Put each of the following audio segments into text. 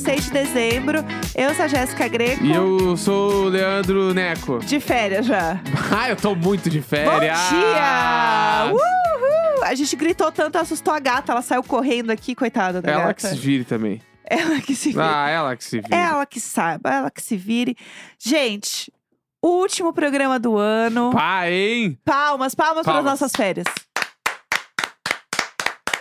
Hoje é sexta-feira, 16 de dezembro. Eu sou a Jéssica Greco. E eu sou o Leandro Neco. De férias já. Ah, eu tô muito de férias. Bom dia! Uhul! A gente gritou tanto, assustou a gata. Ela saiu correndo aqui, coitada da Ela gata. que se vire também. Ela que se vire. Ah, ela que se vire. Ela que saiba, ela que se vire. Gente, último programa do ano. Pá, hein? Palmas, palmas, para as Palmas. nossas férias.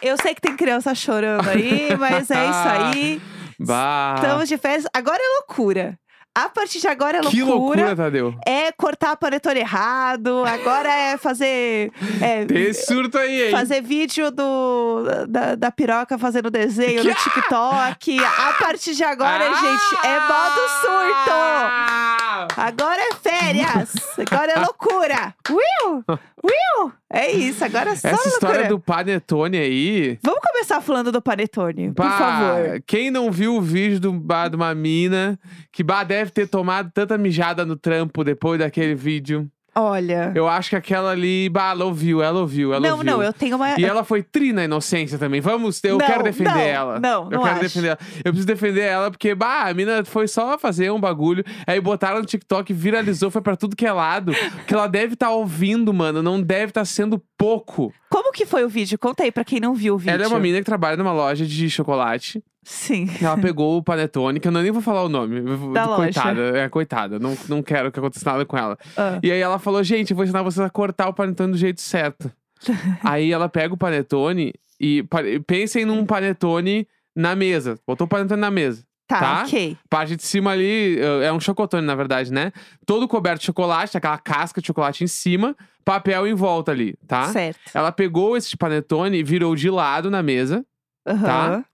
Eu sei que tem criança chorando aí, mas é isso aí. Bah. Estamos de férias. Agora é loucura. A partir de agora é que loucura, Tadeu. É cortar panetone errado. Agora é fazer. é, Tem surto aí, hein? fazer vídeo do, da, da piroca fazendo desenho no Que- TikTok. A partir de agora, gente, é modo surto. Ah! Agora é férias. Agora é loucura. Will! Will! É isso, agora é só Essa loucura. história do panetone aí. Vamos começar falando do panetone, por Bah, favor. Quem não viu o vídeo do, bah, de uma mina que bah, deve ter tomado tanta mijada no trampo depois daquele vídeo. Olha. Eu acho que aquela ali, bah, ela ouviu, ela ouviu, ela não, ouviu. não, eu tenho uma. E ela foi tri na inocência também. Vamos, eu Não, quero defender não, ela. não, eu não quero acho. defender ela. Eu preciso defender ela porque, bah, a mina foi só fazer um bagulho. Aí botaram no TikTok, viralizou, foi pra tudo que é lado. que ela deve estar ouvindo, mano. Não deve estar sendo pouco. Como que foi o vídeo? Conta aí pra quem não viu o vídeo. Ela é uma mina que trabalha numa loja de chocolate. Sim. Ela pegou o panetone, que eu não- nem vou falar o nome. Da coitada, é coitada. Não, não quero que aconteça nada com ela. Ah. E aí ela falou, gente, eu vou ensinar vocês a cortar o panetone do jeito certo. aí ela pega o panetone e pensem num panetone na mesa. Botou o panetone na mesa. Tá, Tá? ok. Parte de cima ali eh, é um chocotone, na verdade, né? Todo coberto de chocolate, aquela casca de chocolate em cima, papel em volta ali, tá? Certo. Ela pegou esse panetone e virou de lado na mesa Aham. Tá.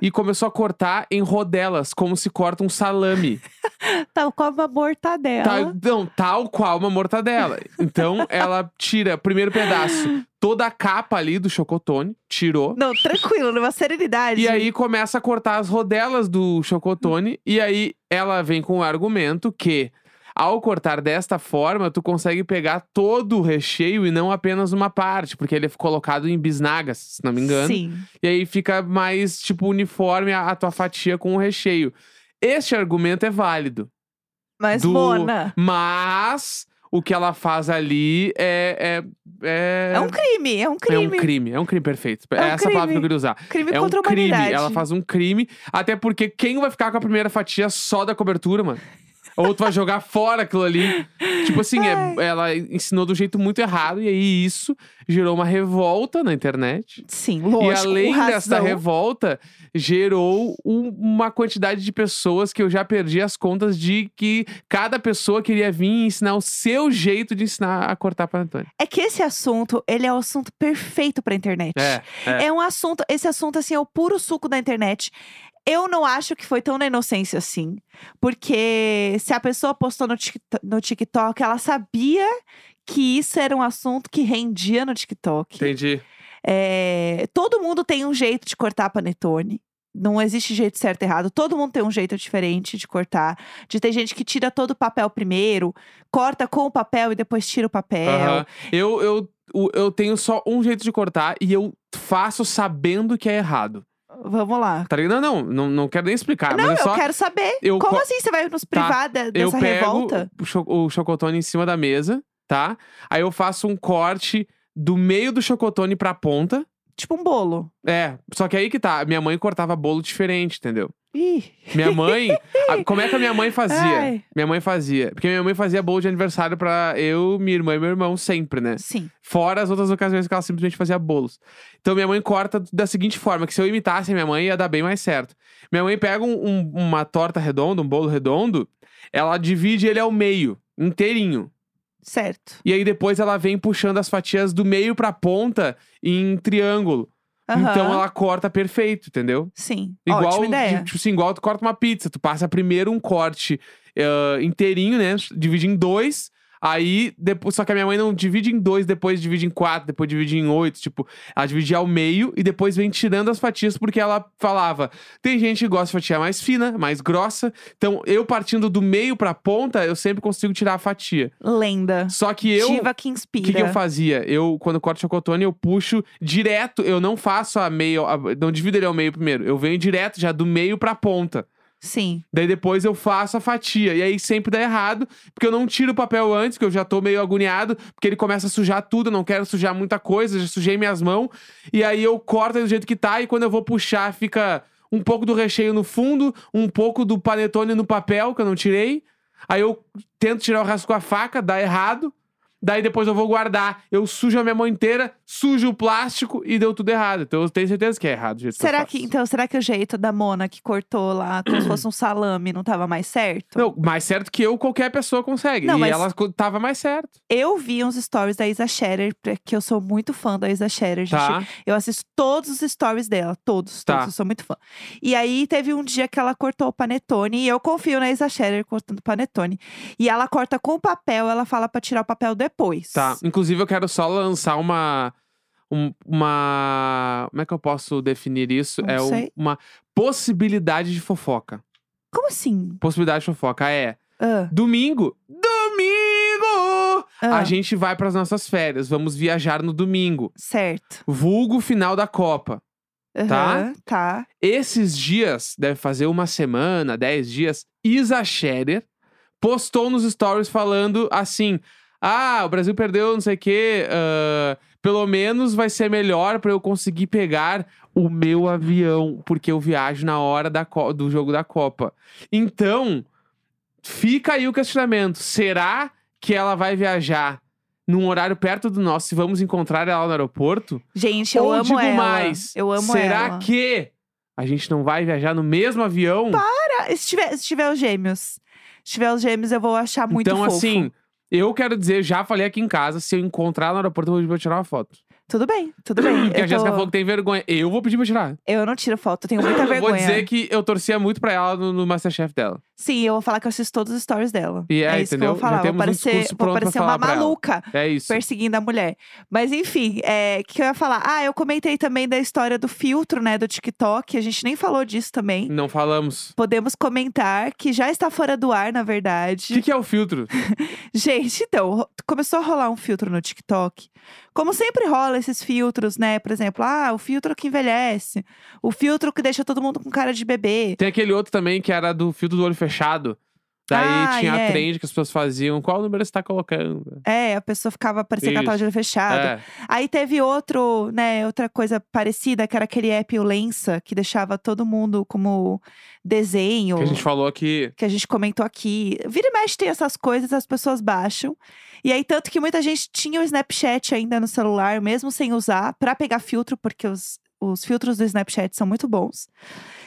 E começou a cortar em rodelas, como se corta um salame. Tal qual uma mortadela. Tá, não, tal qual uma mortadela. Então ela tira, primeiro pedaço, toda a capa ali do chocotone, tirou. Não, tranquilo, numa serenidade. E aí começa a cortar as rodelas do chocotone. E aí ela vem com o argumento que. Ao cortar desta forma, tu consegue pegar todo o recheio e não apenas uma parte, porque ele é colocado em bisnagas, se não me engano. Sim. E aí fica mais, tipo, uniforme a, a tua fatia com o recheio. Este argumento é válido. Mas, do- Mona, Mas o que ela faz ali é. É, é, é um crime, é um é crime. um crime, é um crime perfeito. É um é essa a palavra que eu crime. queria usar. Crime é um contra a crime. humanidade. Ela faz um crime. Até porque quem vai ficar com a primeira fatia só da cobertura, mano? Ou tu vai jogar fora aquilo ali. Tipo assim, é- ela ensinou do jeito muito errado. E aí isso gerou uma revolta na internet. Sim, lógico. e além dessa revolta, gerou um- uma quantidade de pessoas que eu já perdi as contas de que cada pessoa queria vir e ensinar o seu jeito de ensinar a cortar panetone. É que esse assunto, ele é o assunto perfeito pra internet. É, é. É um assunto, esse assunto assim é o puro suco da internet. Eu não acho que foi tão na inocência assim. Porque se a pessoa postou no, no TikTok, ela sabia que isso era um assunto que rendia no TikTok. Entendi. É, todo mundo tem um jeito de cortar panetone. Não existe jeito certo e errado. Todo mundo tem um jeito diferente de cortar. De ter gente que tira todo o papel primeiro, corta com o papel e depois tira o papel. Eu, eu, eu tenho só um jeito de cortar e eu faço sabendo que é errado. Vamos lá. Tá ligado? Não, não, não, não quero nem explicar. não, mas é eu só. quero saber. eu Como co- assim você vai nos privar de- Eu dessa pego revolta? o, cho- o chocotone em cima da mesa, tá? Aí eu faço um corte do meio do chocotone pra ponta. Tipo um bolo. É, só que aí que tá. Minha mãe cortava bolo diferente, entendeu? Ih. Minha mãe. a- como é que a minha mãe fazia? Ai. Minha mãe fazia. Porque minha mãe fazia bolo de aniversário pra eu, minha irmã e meu irmão sempre, né? Sim. Fora as outras ocasiões que ela simplesmente fazia bolos. Então minha mãe corta da seguinte forma: que se eu imitasse a minha mãe, ia dar bem mais certo. Minha mãe pega um- um- uma torta redonda, um bolo redondo, ela divide ele ao meio, inteirinho. Certo. E aí depois ela vem puxando as fatias do meio pra ponta em triângulo. Então ela corta perfeito, entendeu? Sim. Igual, Ótima ideia. Tipo assim, igual tu corta uma pizza. Tu passa primeiro um corte ah, inteirinho, né? Divide em dois. Aí, depois, só que a minha mãe não divide em dois, depois divide em quatro, depois divide em oito. Tipo, ela dividia ao meio e depois vem tirando as fatias, porque ela falava: tem gente que gosta de fatia mais fina, mais grossa. Então, eu partindo do meio pra ponta, eu sempre consigo tirar a fatia. Lenda. Só que eu. Diva que O inspira. que, que eu fazia? Eu, quando corto chocotone, eu puxo direto. Eu não faço a meio. a- não divido ele ao meio primeiro. Eu venho direto já do meio pra ponta. Sim. Daí depois eu faço a fatia. E aí sempre dá errado, porque eu não tiro o papel antes, que eu já tô meio agoniado, porque ele começa a sujar tudo, eu não quero sujar muita coisa, já sujei minhas mãos. E aí eu corto do jeito que tá, e quando eu vou puxar, fica um pouco do recheio no fundo, um pouco do panetone no papel, que eu não tirei. Aí eu tento tirar o resto com a faca, dá errado. Daí depois eu vou guardar. Eu sujo a minha mão inteira, sujo o plástico e deu tudo errado. Então eu tenho certeza que é errado. o jeito eu Será faço. que, então, será que o jeito da Mona que cortou lá, como se fosse um salame, não tava mais certo? Não, mais certo que eu, qualquer pessoa consegue. Não, e mas- ela co- tava mais certo. Eu vi uns stories da Isa Scherer, que eu sou muito fã da Isa Scherer, gente. Tá? Eu assisto todos os stories dela, todos, Tá. todos, eu sou muito fã. E aí teve um dia que ela cortou o panetone, e eu confio na Isa Scherer cortando panetone. E ela corta com o papel, ela fala pra tirar o papel depois. Tá. Inclusive, eu quero só lançar uma. um- uma. Como é que eu posso definir isso? Não é um- uma possibilidade de fofoca. Como assim? Possibilidade de fofoca é. Ah, Domingo! Domingo! ah, A gente vai pras nossas férias. Vamos viajar no domingo. Certo. Vulgo final da Copa. Tá? Aham, Tá. Esses dias, deve fazer uma semana, dez dias, Isa Scherer postou nos stories falando assim: Ah, o Brasil perdeu, não sei o quê. ah, pelo menos vai ser melhor pra eu conseguir pegar o meu avião, porque eu viajo na hora da do jogo da Copa. Então, fica aí o questionamento: será que ela vai viajar num horário perto do nosso e vamos encontrar ela no aeroporto? Gente, eu Ou amo digo ela. mais, Eu amo será ela. que a gente não vai viajar no mesmo avião? Cara, se tiver, se tiver os gêmeos. Se tiver os gêmeos, eu vou achar muito então, fofo. assim, eu quero dizer, já falei aqui em casa, se eu encontrar no aeroporto, eu vou pedir pra tirar uma foto. Tudo bem, tudo bem. Porque eu a Jéssica tô- falou que tem vergonha. Eu vou pedir pra tirar. Eu não tiro foto, eu tenho muita Eu vergonha. Vou dizer que eu torcia muito pra ela no, no Masterchef dela. Sim, eu vou falar que eu assisto todos os stories dela. E é, isso entendeu? que eu vou falar. Vou um parecer, vou uma maluca É isso. perseguindo a mulher. Mas enfim, é, o que eu ia falar? Ah, eu comentei também da história do filtro, né, do TikTok. A gente nem falou disso também. Não falamos. Podemos comentar que já está fora do ar, na O verdade. que, que é o filtro? Gente, então, começou a rolar um filtro no TikTok. Como sempre rola esses filtros, né? Por exemplo, ah, o filtro que envelhece. O filtro que deixa todo mundo com cara de bebê. Tem aquele outro também que era do filtro do olho fechado. Daí Ah, tinha é. a trend que as pessoas faziam. Qual número você tá colocando? É, a pessoa ficava parecendo ela tava de olho fechado. É. Aí teve outro, né, outra coisa parecida, que era aquele app o Lensa, que deixava todo mundo como desenho. Que a gente falou aqui. que a gente comentou aqui. Vira e mexe tem essas coisas, as pessoas baixam. E aí, tanto que muita gente tinha o Snapchat ainda no celular, mesmo sem usar, pra pegar filtro, porque os, os filtros do Snapchat são muito bons.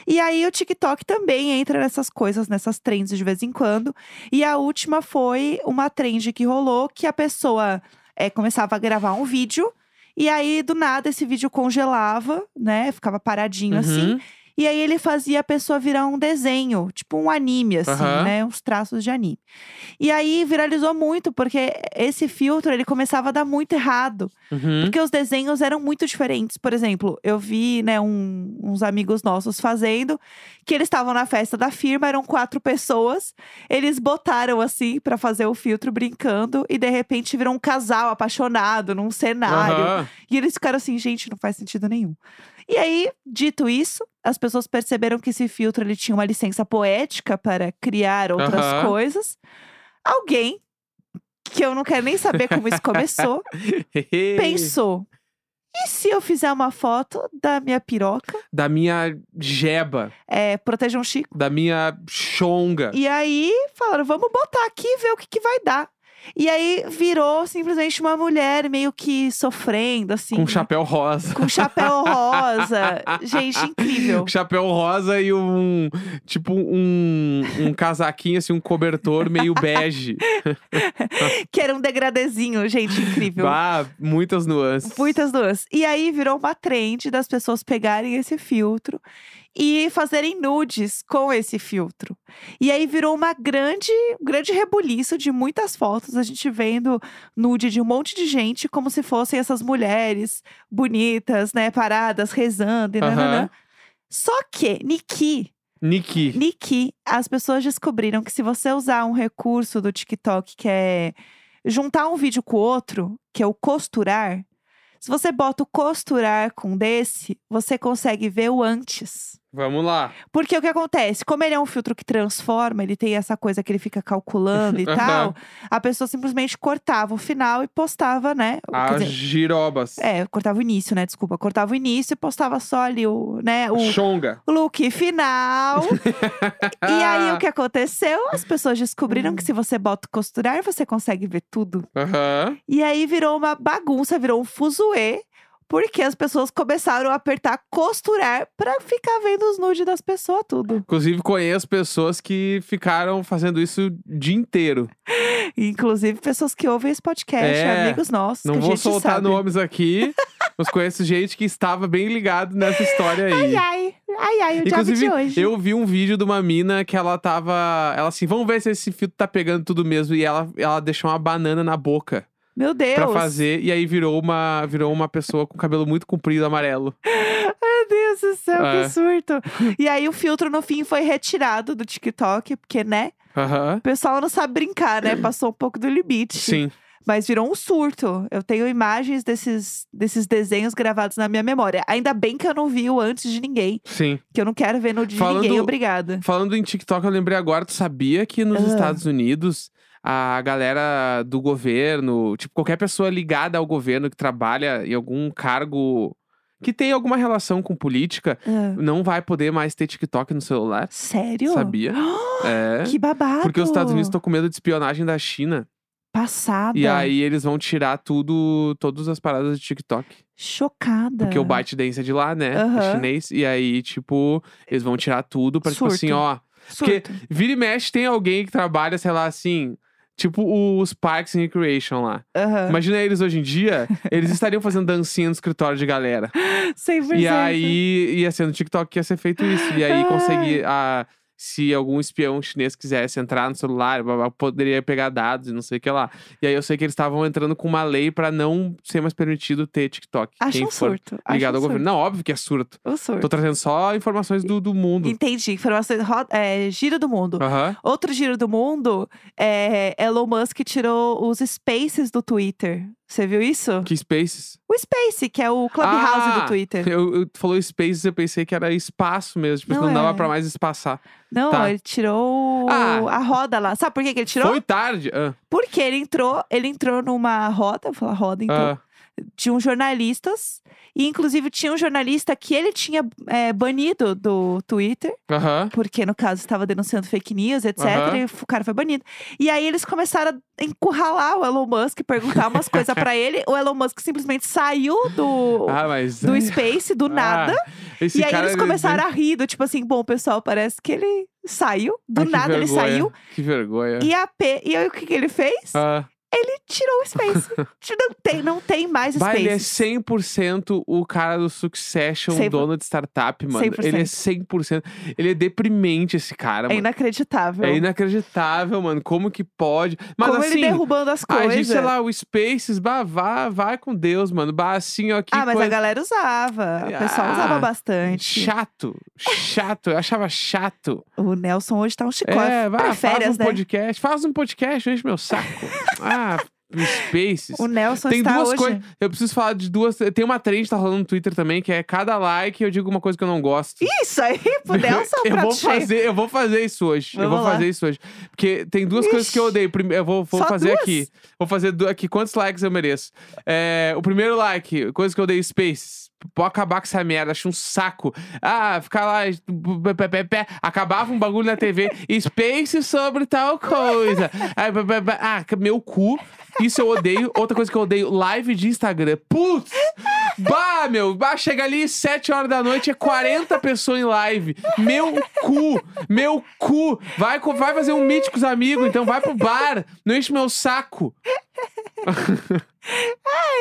E aí, o TikTok também entra nessas coisas, nessas trends de vez em quando. E a última foi uma trend que rolou, que a pessoa eh, começava a gravar um vídeo. E aí, do nada, esse vídeo congelava, né? Ficava paradinho assim. Uhum. E aí ele fazia a pessoa virar um desenho, tipo um anime, assim, Aham. né? Uns traços de anime. E aí viralizou muito, porque esse filtro ele começava a dar muito errado. Uhum. Porque os desenhos eram muito diferentes. Por exemplo, eu vi, né, um- uns amigos nossos fazendo, que eles estavam na festa da firma, eram quatro pessoas. Eles botaram assim pra fazer o filtro brincando, e de repente virou um casal apaixonado num cenário. Aham. E eles ficaram assim, gente, não faz sentido nenhum. E aí, dito isso, as pessoas perceberam que esse filtro ele tinha uma licença poética para criar outras Aham. coisas. Alguém, que eu não quero nem saber como isso começou, pensou: e se eu fizer uma foto da minha piroca? Da minha jeba. É, proteja um Chico. Da minha chonga. E aí falaram: vamos botar aqui e ver o que, que vai dar. E aí virou simplesmente uma mulher meio que sofrendo, assim. Com chapéu rosa. com chapéu rosa. Gente, incrível. Chapéu rosa e um. Tipo, um, um casaquinho, assim, um cobertor meio bege. Que era um degradezinho, gente, incrível. Bah, muitas nuances. Muitas duas. E aí virou uma trend das pessoas pegarem esse filtro e fazerem nudes com esse filtro. E aí virou uma grande, um grande rebuliço de muitas fotos, a gente vendo nude de um monte de gente como se fossem essas mulheres bonitas, né, paradas, rezando e nananã. Só que, Niki, Niki. Niki, as pessoas descobriram que se você usar um recurso do TikTok que é juntar um vídeo com o outro, que é o costurar, se você bota o costurar com desse, você consegue ver o antes. Vamos lá. Porque o que acontece? Como ele é um filtro que transforma, ele tem essa coisa que ele fica calculando e tal, a pessoa simplesmente cortava o final e postava, né? As dizer, girobas. é, cortava o início, né? Desculpa, cortava o início e postava só ali o, né, o, Xonga. look final. e aí, o que aconteceu? As pessoas descobriram que se você bota costurar, você consegue ver tudo. Aham. E aí virou uma bagunça, virou um fuzuê. Porque as pessoas começaram a apertar costurar pra ficar vendo os nudes das pessoas, tudo. Inclusive, conheço pessoas que ficaram fazendo isso o dia inteiro. Inclusive pessoas que ouvem esse podcast, É, amigos nossos. Não vou soltar sabe. nomes aqui, mas conheço gente que estava bem ligado nessa história aí. Ai, ai, ai, ai, o Inclusive, de hoje. eu vi um vídeo de uma mina que ela tava. Ela assim, vamos ver se esse filtro tá pegando tudo mesmo. E ela, ela deixou uma banana na boca Meu Deus. pra fazer. E aí virou uma, virou uma pessoa com cabelo muito comprido amarelo. Meu Deus do céu, É. que surto. e aí o filtro no fim foi retirado do TikTok, porque, né? O pessoal não sabe brincar, né? Passou um pouco do limite. Sim. Mas virou um surto. Eu tenho imagens desses, desses desenhos gravados na minha memória. Ainda bem que eu não vi o antes de ninguém. Sim. Que eu não quero ver no de Falando- ninguém, obrigada. Falando em TikTok, eu lembrei agora, tu sabia que nos Ah. Estados Unidos a galera do governo, tipo, qualquer pessoa ligada ao governo que trabalha em algum cargo que tem alguma relação com política, Ah, não vai poder mais ter TikTok no celular. sério? Sabia? É. Que babado. Porque os Estados Unidos estão com medo de espionagem da China. Passada. E aí eles vão tirar tudo, todas as paradas de TikTok. Chocada. Porque o ByteDance é de lá, né? É Aham. chinês. E aí, tipo, eles vão tirar tudo pra, tipo assim, Surto. ó. Surto. Vira e mexe, tem alguém que trabalha, sei lá, assim. Tipo os Parks and Recreation lá. Aham. Imagina eles hoje em dia, eles estariam fazendo dancinha no escritório de galera. 100%. E aí ia ser no TikTok que ia ser feito isso. E aí conseguir. A, se algum espião chinês quisesse entrar no celular, poderia pegar dados e não sei o que lá. E aí eu sei que eles estavam entrando com uma lei pra não ser mais permitido ter TikTok. Acho quem um for surto. Ligado um ao governo. Não, óbvio que é surto. Um surto. Tô trazendo só informações do, do mundo. Entendi. Informações. É, giro do mundo. Outro giro do mundo é Elon Musk tirou os spaces do Twitter. Você viu isso? Que Spaces? O Space, que é o Clubhouse Ah, do Twitter. Eu, eu falou Spaces, eu pensei que era espaço mesmo. Tipo, Não não, dava é. pra mais espaçar. Não, tá. ele tirou Ah. a roda lá. Sabe por que, que ele tirou? Foi tarde. Ah, Porque ele entrou, ele entrou numa roda, vou falar roda então, ah, tinham jornalistas. E inclusive tinha um jornalista que ele tinha é, banido do Twitter. Porque, no caso, estava denunciando fake news, etc. E o cara foi banido. E aí eles começaram a encurralar o Elon Musk, perguntar umas coisas pra ele. O Elon Musk simplesmente saiu do, Ah, mas. do Space, do nada. Ah, esse e aí eles ele- começaram a rir, do tipo assim, bom, pessoal, parece que ele saiu. Do Ai, que nada ele saiu. Que vergonha. E a P. E aí o que, que ele fez? Ah, Ele tirou o Space. não, tem, não tem mais vai, ele é Space. 100% o cara do Succession, Cem por- dono de startup, mano. 100%. Ele é 100%. Ele é deprimente, esse cara, É mano. inacreditável. É inacreditável, mano. Como que pode? Mas Como assim. ele derrubando as a coisas. gente, sei lá, o Spaces, bah, vá, vai com Deus, mano. Bah, assim, ó, que ah, mas coisa... a galera usava. O pessoal Ah, usava bastante. Chato, chato, eu achava chato. O Nelson hoje tá um chicote. É, vai, Pra faz férias, um né? podcast, faz um podcast, enche meu saco. ah, Spaces. O Nelson Tem está duas hoje. coisas. Eu preciso falar de duas. Tem uma trend que tá rolando no Twitter também, que é cada like eu digo uma coisa que eu não gosto. Isso aí, pro Nelson, eu vou cheio. fazer, eu vou fazer isso hoje. eu Vamos vou lá. fazer isso hoje. Porque tem duas coisas que eu Ixi. odeio. Prime- Eu vou, vou Só fazer duas? aqui. Vou fazer aqui quantos likes eu mereço. É, o primeiro like, coisa que eu odeio, Spaces. Pode acabar com essa merda, acho um saco. Ah, ficar lá, pé, pé, pé, acabava um bagulho na TV, Space sobre tal coisa. Ah. Ah, meu cu. Isso eu odeio. Outra coisa que eu odeio, live de Instagram. Putz! Bah, meu, bah, chega ali 7 horas da noite, é 40 pessoas em live. Meu cu, meu cu. Vai, co- vai fazer um meet com os amigos, então vai pro bar. Não enche meu saco.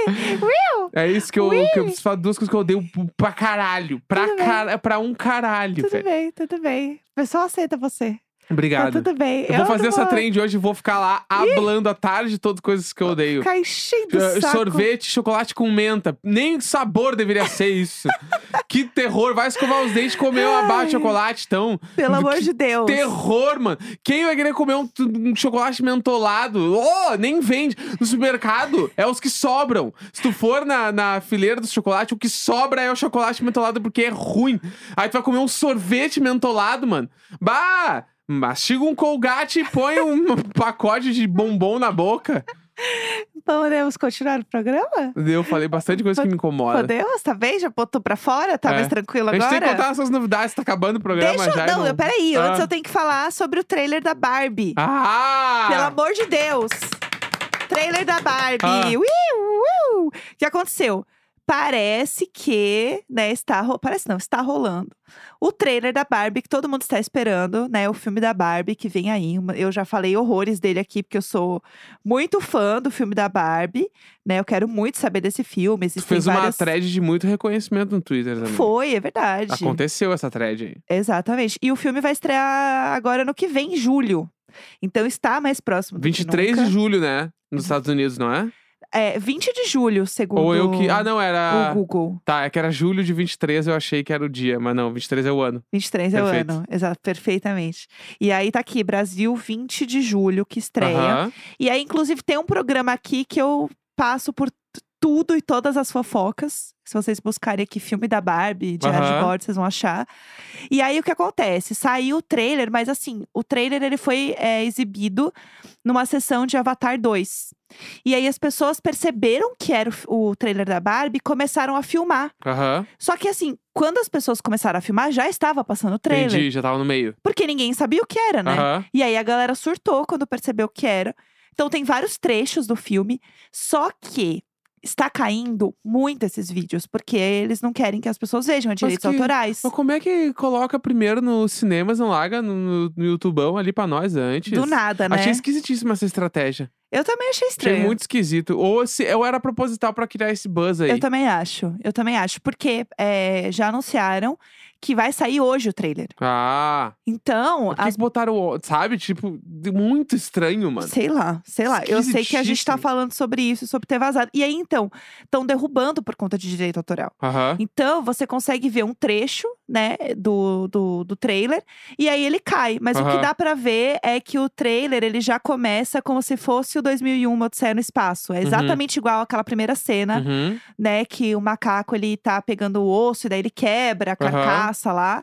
Will, É isso que eu, que eu preciso falar duas coisas que eu odeio pra caralho. Pra, Tudo bem. cara, pra um caralho, tudo velho. bem, tudo bem. O pessoal aceita você. Obrigado. Tá tudo bem. Eu vou fazer essa trend hoje e vou ficar lá hablando a tarde de todas as coisas que eu odeio. Ficar enchendo o Uh, saco. Sorvete, chocolate com menta. Nem sabor deveria ser isso. que terror. Vai escovar os dentes e comer uma barra de chocolate, então. Pelo amor Que de Deus. Terror, mano. Quem vai querer comer um, um chocolate mentolado? Oh, nem vende. No supermercado, é os que sobram. Se tu for na, na fileira do chocolate, o que sobra é o chocolate mentolado porque é ruim. Aí tu vai comer um sorvete mentolado, mano. Bah! Mastiga um colgate e põe um pacote de bombom na boca. Podemos continuar o programa? Eu falei bastante coisa que me incomoda. Podemos? Tá bem? Já botou pra fora? Tá É. mais tranquilo A gente agora? tem que contar essas novidades, tá acabando o programa Deixa já. eu... Não, irmão. peraí. Ah. Antes eu tenho que falar sobre o trailer da Barbie. Ah! Pelo amor de Deus. Trailer da Barbie. Ah. Uiu, uiu. O que aconteceu? Parece que, né, está... Parece não, está rolando. O trailer da Barbie, que todo mundo está esperando, né? O filme da Barbie que vem aí. Uma- Eu já falei horrores dele aqui, porque eu sou muito fã do filme da Barbie, né? Eu quero muito saber desse filme. Tu fez uma várias... thread de muito reconhecimento no Twitter também. Foi, é verdade. Aconteceu essa thread aí. Exatamente. E o filme vai estrear agora no que vem, em julho. Então está mais próximo do 23 que nunca. de julho, né? Nos Estados Unidos, não é? É, 20 de julho, segundo Ou eu que. Ah, não, era. o Google. Tá, é que era julho de 23, eu achei que era o dia, mas não, 23 é o ano. 23 é o Perfeito. ano. Exato, perfeitamente. E aí tá aqui, Brasil, 20 de julho, que estreia. Aham. E aí, inclusive, tem um programa aqui que eu passo por tudo e todas as fofocas. Se vocês buscarem aqui filme da Barbie, de Aham. Bordo, vocês vão achar. E aí, o que acontece? Saiu o trailer, mas assim, o trailer ele foi é, exibido numa sessão de Avatar 2. E aí, as pessoas perceberam que era o, o trailer da Barbie e começaram a filmar. Aham. Só que assim, quando as pessoas começaram a filmar, já estava passando o trailer. Entendi, já tava no meio. Porque ninguém sabia o que era, né? Aham. E aí a galera surtou quando percebeu o que era. Então tem vários trechos do filme, só que está caindo muito esses vídeos, porque eles não querem que as pessoas vejam é direitos que- autorais. Mas como é que coloca primeiro nos cinemas, não larga no, no, no YouTubão ali pra nós antes? Do nada, né? Achei esquisitíssima essa estratégia. Eu também achei estranho. Achei muito esquisito. Ou se eu era proposital pra criar esse buzz aí. Eu também acho, eu também acho. Porque é, já anunciaram que vai sair hoje o trailer. Ah. Então, que botaram, sabe? Tipo, muito estranho, mano. Sei lá, sei lá. Eu sei que a gente tá falando sobre isso, sobre ter vazado. E aí, então, estão derrubando por conta de direito autoral. Então, você consegue ver um trecho, né, do, do, do trailer, e aí ele cai. Mas o que dá pra ver é que o trailer, ele já começa como se fosse o 2001, Uma Odisseia no Espaço. É Uhum. exatamente igual àquela primeira cena, Uhum. né, que o macaco, ele tá pegando o osso, e daí ele quebra a Aham. Carcaça lá.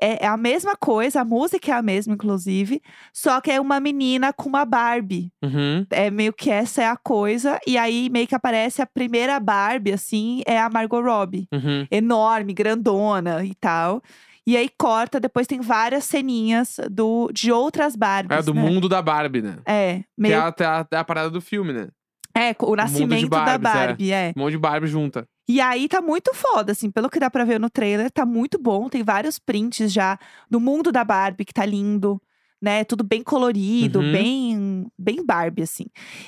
É, é a mesma coisa, a música é a mesma, inclusive, só que é uma menina com uma Barbie. Uhum. É meio que essa é a coisa. E aí meio que aparece a primeira Barbie, assim, é a Margot Robbie. Uhum. Enorme, grandona e tal. E aí corta, depois tem várias ceninhas do, de outras Barbies. É do né? mundo da Barbie, né? É, Que meio. é a, a, a parada do filme, né? É, o nascimento da Barbies, é. Barbie, é. Um monte de Barbie junta. E aí tá muito foda, assim, pelo que dá pra ver no trailer, tá muito bom. Tem vários prints já do mundo da Barbie, que tá lindo, né? Tudo bem colorido, Uhum. bem, bem Barbie, assim.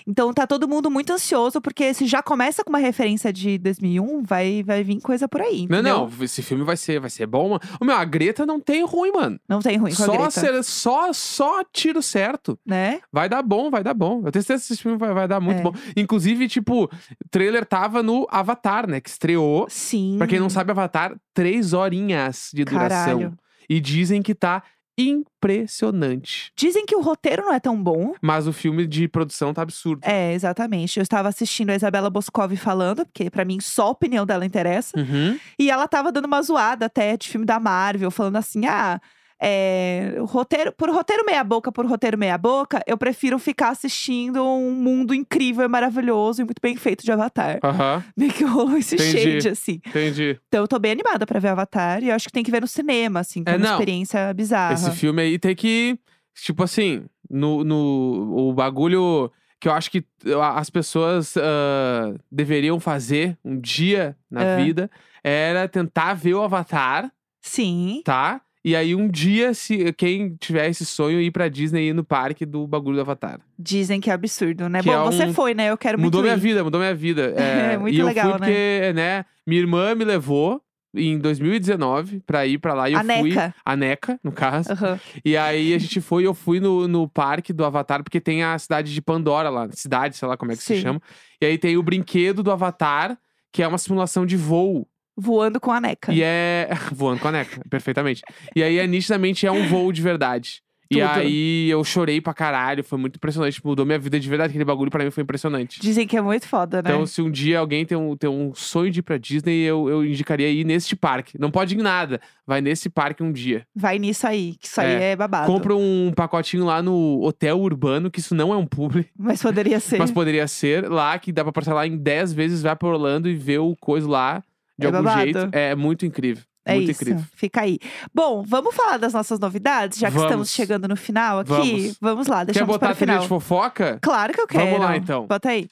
Então tá todo mundo muito ansioso, porque se já começa com uma referência de 2001, vai, vai vir coisa por aí. Não, entendeu? não, esse filme vai ser, vai ser bom, mano. Meu, a Greta não tem ruim, mano. Não tem ruim com Só, ser- só, só tiro certo. né? Vai dar bom, vai dar bom. Eu tenho certeza que esse filme vai, vai dar muito É. bom. Inclusive, tipo, o trailer tava no Avatar, né? Que estreou. Sim. Pra quem não sabe, Avatar, três horinhas de duração. Caralho. E dizem que tá impressionante. Dizem que o roteiro não é tão bom. Mas o filme de produção tá absurdo. É, exatamente. Eu estava assistindo a Isabela Boscov falando, porque pra mim só a opinião dela interessa. Uhum. E ela tava dando uma zoada até de filme da Marvel, falando assim: ah, é, roteiro, por roteiro meia-boca, por roteiro meia-boca, eu prefiro ficar assistindo um mundo incrível e maravilhoso e muito bem feito de Avatar. Aham, Meio que rolou esse Entendi. shade, assim. entendi. Então eu tô bem animada pra ver Avatar e eu acho que tem que ver no cinema, assim, que é, É, uma não. experiência bizarra. Esse filme aí tem que. Tipo assim, no, no o bagulho que eu acho que uh, as pessoas ah, deveriam fazer um dia na Ah. vida era tentar ver o Avatar, Sim. tá? E aí um dia, se quem tiver esse sonho, ir pra Disney e ir no parque do bagulho do Avatar. Dizem que é absurdo, né? Que Bom, é você um- foi, né? Eu quero Mudou minha ir. vida, mudou minha vida. É, É, muito e eu legal, fui porque, né, minha irmã me levou em 2019 pra ir pra lá e eu A fui. Neca. A NECA, no caso. Aham. E aí a gente foi, eu fui no, no parque do Avatar, porque tem a cidade de Pandora lá, cidade, sei lá como é que se Sim. chama. E aí tem o brinquedo do Avatar, que é uma simulação de voo. Voando com a neca. E é. Voando com a NECA, perfeitamente. E aí é nitidamente é um voo de verdade. E Tudo. aí eu chorei pra caralho, foi muito impressionante, mudou minha vida de verdade. Aquele bagulho pra mim foi impressionante. Dizem que é muito foda, né? Então, se um dia alguém tem um, tem um sonho de ir pra Disney, eu, eu indicaria ir neste parque. Não pode ir em nada, vai nesse parque um dia. Vai nisso aí, que isso aí É. é babado. Compra um pacotinho lá no Hotel Urbano, que isso não é um publi, Mas poderia ser. mas poderia ser. Lá que dá pra parcelar em 10 vezes, vai pra Orlando e vê o coisa lá de É algum babado. jeito. É muito incrível. É muito isso, incrível. fica aí. Bom, vamos falar das nossas novidades, já que Vamos. estamos chegando no final aqui. Vamos. Vamos lá, Quer deixamos botar para a o trilha final. de fofoca? Claro que eu quero. Vamos lá, então. Bota aí.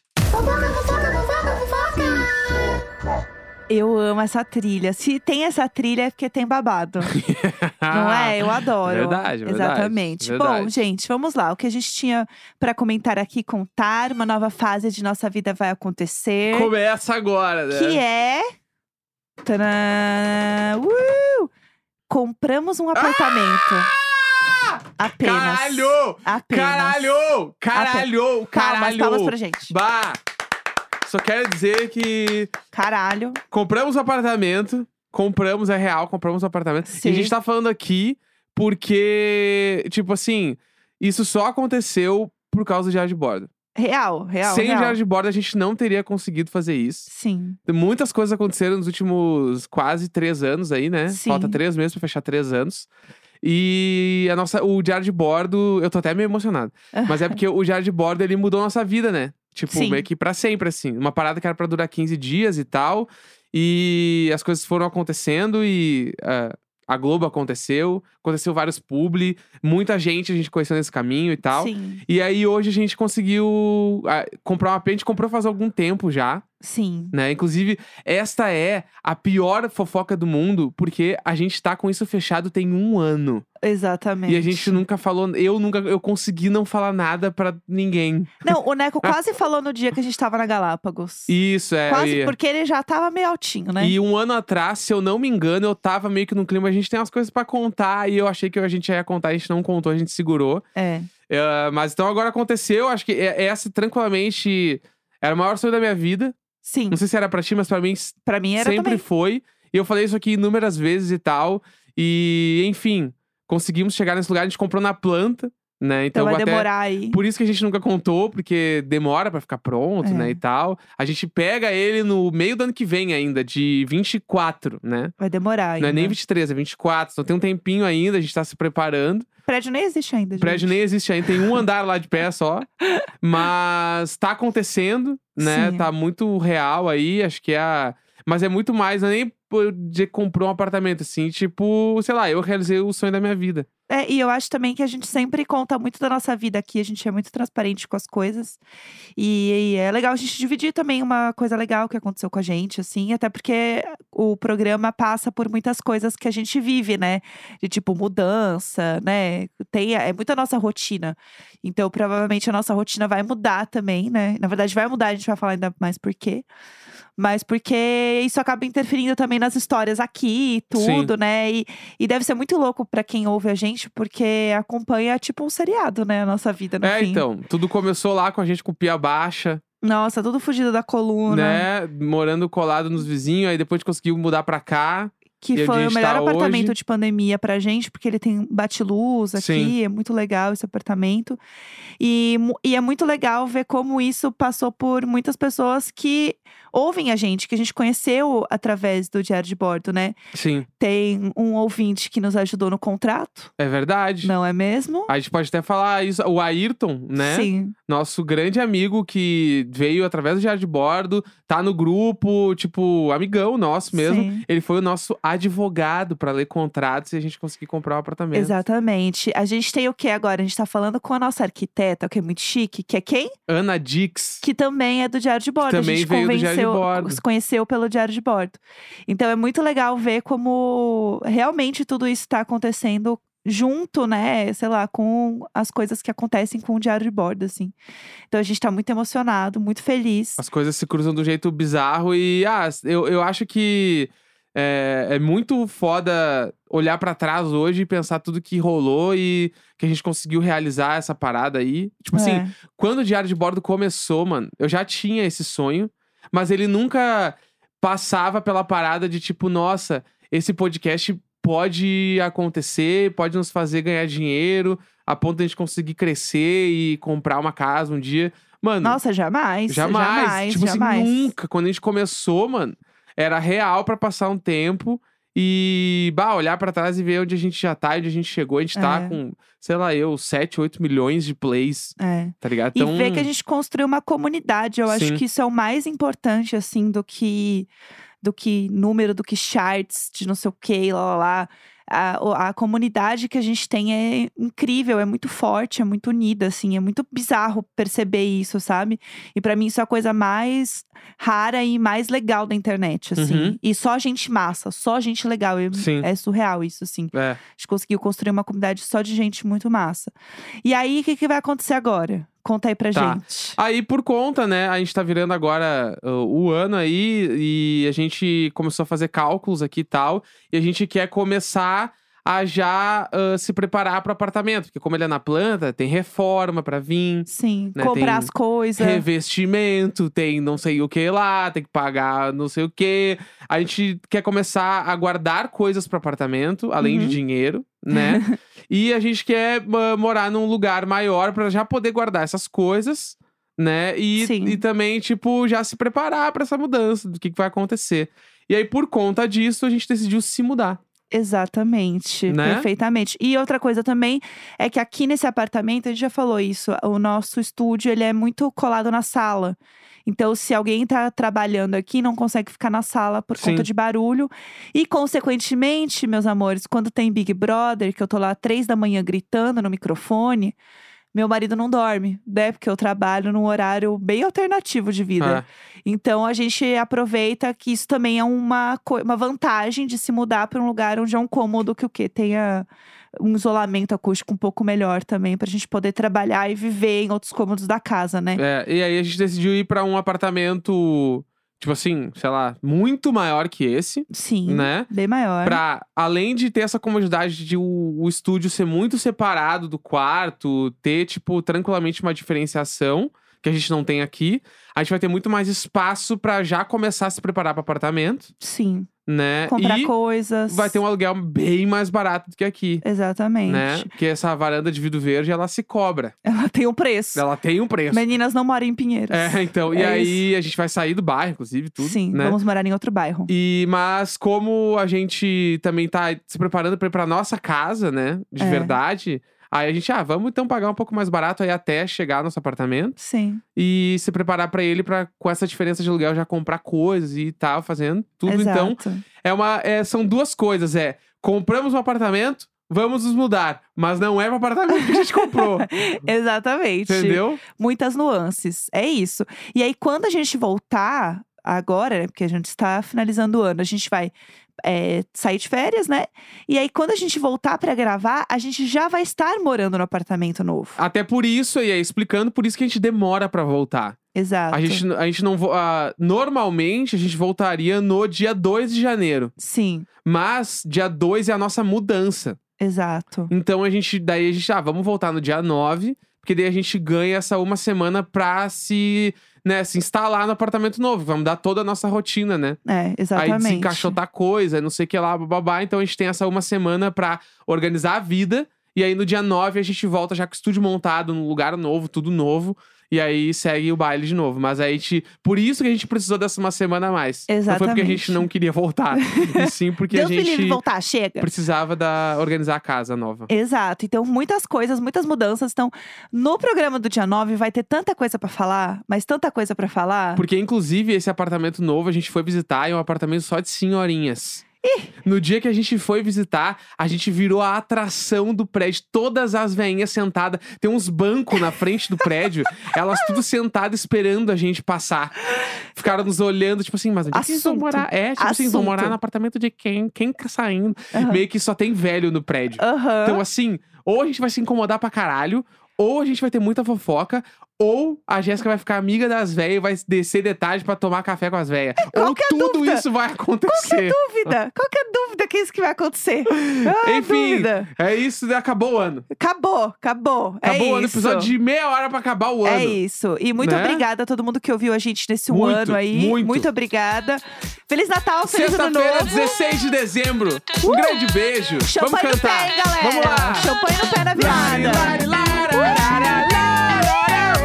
Eu amo essa trilha. Se tem essa trilha é porque tem babado. Não é? Eu adoro. Verdade, verdade, Exatamente. Bom, verdade. gente, vamos lá. O que a gente tinha pra comentar aqui, contar. Uma nova fase de nossa vida vai acontecer. Começa agora, né? Que é. Tadã! Uh! Compramos um apartamento. Apenas. Caralho! Apenas. Caralho! Caralho! Caralho! palmas pra gente. Bah! Só quero dizer que Caralho. compramos um apartamento. Compramos, é real, compramos um apartamento. Sim. E a gente tá falando aqui porque, tipo assim, isso só aconteceu por causa do diário de bordo. Real, real. Sem o real. diário de bordo, a gente não teria conseguido fazer isso. Sim. Muitas coisas aconteceram nos últimos quase três anos aí, né? Sim. Falta três meses pra fechar três anos. E a nossa, o diário de bordo, eu tô até meio emocionado. Mas é porque o diário de bordo, ele mudou a nossa vida, né? Tipo, Sim. meio que pra sempre, assim. Uma parada que era pra durar 15 dias e tal. E as coisas foram acontecendo e ah, a Globo aconteceu. Aconteceu vários publi. Muita gente a gente conheceu nesse caminho e tal. Sim. E aí hoje a gente conseguiu ah, comprar uma AP. A gente comprou faz algum tempo já Sim. né? Inclusive, esta é a pior fofoca do mundo, porque a gente tá com isso fechado tem um ano. Exatamente. E a gente nunca falou, eu nunca, eu consegui não falar nada pra ninguém. Não, o Neco quase falou no dia que a gente tava na Galápagos. Isso, é. Quase e, porque ele já tava meio altinho, né? e um ano atrás, se eu não me engano, eu tava meio que no clima, a gente tem umas coisas pra contar, e eu achei que a gente ia contar, a gente não contou, a gente segurou. É. É, mas então agora aconteceu, acho que é- essa tranquilamente era o maior sonho da minha vida. Sim. Não sei se era pra ti, mas pra mim Pra mim era sempre também. foi. E eu falei isso aqui inúmeras vezes e tal. E, enfim, conseguimos chegar nesse lugar. A gente comprou na planta, né? Então Então, vai até... demorar aí. Por isso que a gente nunca contou, porque demora pra ficar pronto, É. né? E tal. A gente pega ele no meio do ano que vem ainda, de 24, né? Vai demorar ainda. Não é nem 23, é 24. Então tem um tempinho ainda, a gente tá se preparando. O prédio nem existe ainda, O prédio gente. nem existe ainda, tem um andar lá de pé só. Mas tá acontecendo, né? Sim. Tá muito real aí, acho que é a. Mas é muito mais, não é nem que comprou um apartamento, assim, tipo, sei lá, eu realizei o sonho da minha vida. É, e eu acho também que a gente sempre conta muito da nossa vida aqui, a gente é muito transparente com as coisas. E, e é legal a gente dividir também uma coisa legal que aconteceu com a gente, assim, até porque o programa passa por muitas coisas que a gente vive, né? De tipo mudança, né? Tem, é muito a nossa rotina. Então, provavelmente a nossa rotina vai mudar também, né? Na verdade, vai mudar, a gente vai falar ainda mais por quê. Mas porque isso acaba interferindo também nas histórias aqui e tudo, né? E, e deve ser muito louco pra quem ouve a gente, porque acompanha tipo um seriado, né? A nossa vida no é, fim. então, tudo começou lá com a gente com pia baixa, Nossa, tudo fugido da coluna. né? Morando colado nos vizinhos, aí depois a gente conseguiu mudar pra cá. Que foi o melhor tá apartamento hoje. de pandemia pra gente, porque ele tem bate-luz aqui, Sim. é muito legal esse apartamento. E, e é muito legal ver como isso passou por muitas pessoas que ouvem a gente, que a gente conheceu através do Diário de Bordo, né? Sim, Tem um ouvinte que nos ajudou no contrato, é verdade. não é mesmo? A gente pode até falar isso. O Ayrton, né? Sim, Nosso grande amigo que veio através do diário de bordo, tá no grupo, tipo, amigão nosso mesmo. sim. Ele foi o nosso advogado pra ler contratos e a gente conseguir comprar o apartamento. Exatamente. A gente tem o que agora? A gente tá falando com a nossa arquiteta, que é muito chique, que é quem? Ana Dix. Que também é do Diário de Bordo. também a gente veio do De Bordo. se conheceu pelo Diário de Bordo. Então é muito legal ver como realmente tudo isso está acontecendo junto, né? Sei lá, com as coisas que acontecem com o Diário de Bordo, assim. Então a gente tá muito emocionado, muito feliz. As coisas se cruzam de um jeito bizarro e, ah, eu, eu acho que é, é muito foda olhar pra trás hoje e pensar tudo que rolou e que a gente conseguiu realizar essa parada aí. Tipo assim, É. quando o Diário de Bordo começou, mano, eu já tinha esse sonho, mas ele nunca passava pela parada de tipo, nossa, esse podcast pode acontecer, pode nos fazer ganhar dinheiro, a ponto de a gente conseguir crescer e comprar uma casa um dia. Mano, Nossa, jamais. jamais. Jamais, tipo jamais. assim, nunca. Quando a gente começou, mano, era real pra passar um tempo e, bah, olhar pra trás e ver onde a gente já tá, onde a gente chegou. A gente tá É. com, sei lá, eu, 7, 8 milhões de plays, É. tá ligado? E ver que a gente construiu uma comunidade. Eu acho Sim. que isso é o mais importante, assim, do que do que número, do que charts, de não sei o que, lá, lá, lá. A, a comunidade que a gente tem é incrível, é muito forte, é muito unida, assim, é muito bizarro perceber isso, sabe? E pra mim isso é a coisa mais rara e mais legal da internet, assim. Uhum. E só gente massa, só gente legal. Eu-. É surreal isso, assim. É. A gente conseguiu construir uma comunidade só de gente muito massa. E aí, o que, que vai acontecer agora? Conta aí pra Tá. gente. Aí, por conta, né, a gente tá virando agora uh, o ano aí e a gente começou a fazer cálculos aqui e tal. E a gente quer começar a já uh, se preparar pro apartamento. Porque como ele é na planta, tem reforma pra vir. Sim, né, comprar tem as coisas. Revestimento, tem não sei o que lá, tem que pagar não sei o que. A gente quer começar a guardar coisas pro apartamento, além de Uhum. dinheiro, né? e a gente quer ah, morar num lugar maior pra já poder guardar essas coisas, né? E, Sim. e também, tipo, já se preparar pra essa mudança, do que, que vai acontecer. E aí, por conta disso, a gente decidiu se mudar. Exatamente, Né? perfeitamente. E outra coisa também é que aqui nesse apartamento, a gente já falou isso, o nosso estúdio ele é muito colado na sala. Então, se alguém tá trabalhando aqui, não consegue ficar na sala por Sim. conta de barulho. E, consequentemente, meus amores, quando tem Big Brother, que eu tô lá três da manhã gritando no microfone, meu marido não dorme, né? Porque eu trabalho num horário bem alternativo de vida. Ah, Então a gente aproveita que isso também é uma, uma vantagem de se mudar para um lugar onde é um cômodo que o quê? Tenha um isolamento acústico um pouco melhor também, pra gente poder trabalhar e viver em outros cômodos da casa, né? é, e aí a gente decidiu ir pra um apartamento, tipo assim, sei lá, muito maior que esse. Sim, Né? bem maior. Pra, além de ter essa comodidade de o, o estúdio ser muito separado do quarto, ter, tipo, tranquilamente uma diferenciação, que a gente não tem aqui, a gente vai ter muito mais espaço pra já começar a se preparar para apartamento, Sim, né? comprar e coisas. vai ter um aluguel bem mais barato do que aqui. Exatamente. Né? Porque essa varanda de vidro verde, ela se cobra. Ela tem um preço. Ela tem um preço. Meninas não moram em Pinheiros. É, então, e É aí a gente vai sair do bairro, inclusive, tudo. Sim, né? vamos morar em outro bairro. E, mas como a gente também tá se preparando pra ir pra nossa casa, né? De É. verdade. Aí a gente, ah, vamos então pagar um pouco mais barato aí até chegar no nosso apartamento. Sim, E se preparar pra ele pra com essa diferença de aluguel já comprar coisas e tal, fazendo tudo. Então, exato. é uma, é, são duas coisas. É, compramos um apartamento, vamos nos mudar. Mas não é o apartamento que a gente comprou. Exatamente. entendeu? muitas nuances. É isso. E aí, quando a gente voltar agora, né, porque a gente está finalizando o ano, a gente vai é, sair de férias, né? E aí, quando a gente voltar para gravar, a gente já vai estar morando no apartamento novo. Até por isso, e aí explicando, por isso que a gente demora pra voltar. Exato. A gente, a gente não. ah, normalmente a gente voltaria no dia 2 de janeiro. Sim, Mas dia 2 é a nossa mudança. exato. Então a gente. Daí a gente, ah, vamos voltar no dia 9, porque daí a gente ganha essa uma semana pra se. Né, se instalar no apartamento novo. Vamos dar toda a nossa rotina, né? É, Aí exatamente. desencaixotar coisa, não sei o que lá, babá. Então a gente tem essa uma semana pra organizar a vida. E aí no dia 9 a gente volta já com o estúdio montado, num lugar novo, tudo novo. E aí segue o baile de novo. Mas aí gente. Por isso que a gente precisou dessa uma semana a mais. Não foi porque a gente Exatamente. não queria voltar. e sim porque Deus a gente voltar, chega. precisava da, organizar a casa nova. Exato. Então, muitas coisas, muitas mudanças. Então, no programa do dia 9 vai ter tanta coisa pra falar, mas tanta coisa pra falar. Porque, inclusive, esse apartamento novo a gente foi visitar e é um apartamento só de senhorinhas. No dia que a gente foi visitar, a gente virou a atração do prédio. Todas as veinhas sentadas. Tem uns bancos na frente do prédio. elas tudo sentadas esperando a gente passar. Ficaram nos olhando, tipo assim, mas onde é que vocês vão Assunto. morar? É, tipo assim, vão morar Assunto. no apartamento de quem? Quem tá saindo? Aham. Meio que só tem velho no prédio. Aham. Então, assim, ou a gente vai se incomodar pra caralho, ou a gente vai ter muita fofoca, ou a Jéssica vai ficar amiga das velhas e vai descer de tarde pra tomar café com as velhas. Ou qualquer tudo dúvida. isso vai acontecer. dúvida. Qualquer dúvida que é isso que vai acontecer. Ah, Enfim, dúvida. é isso, acabou o ano. Acabou, acabou. Acabou é o ano, isso. episódio de meia hora pra acabar o ano. É isso. E muito né? obrigada a todo mundo que ouviu a gente nesse um Muito, ano aí. muito. obrigada. Feliz Natal, feliz ano Sexta-feira, novo. 16 de dezembro. Um grande beijo. Vamos Champanhe cantar. pé. Vamos lá. Champanhe no pé na Lari, virada. lari, lara, lara,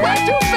lara, lara, Muito feliz.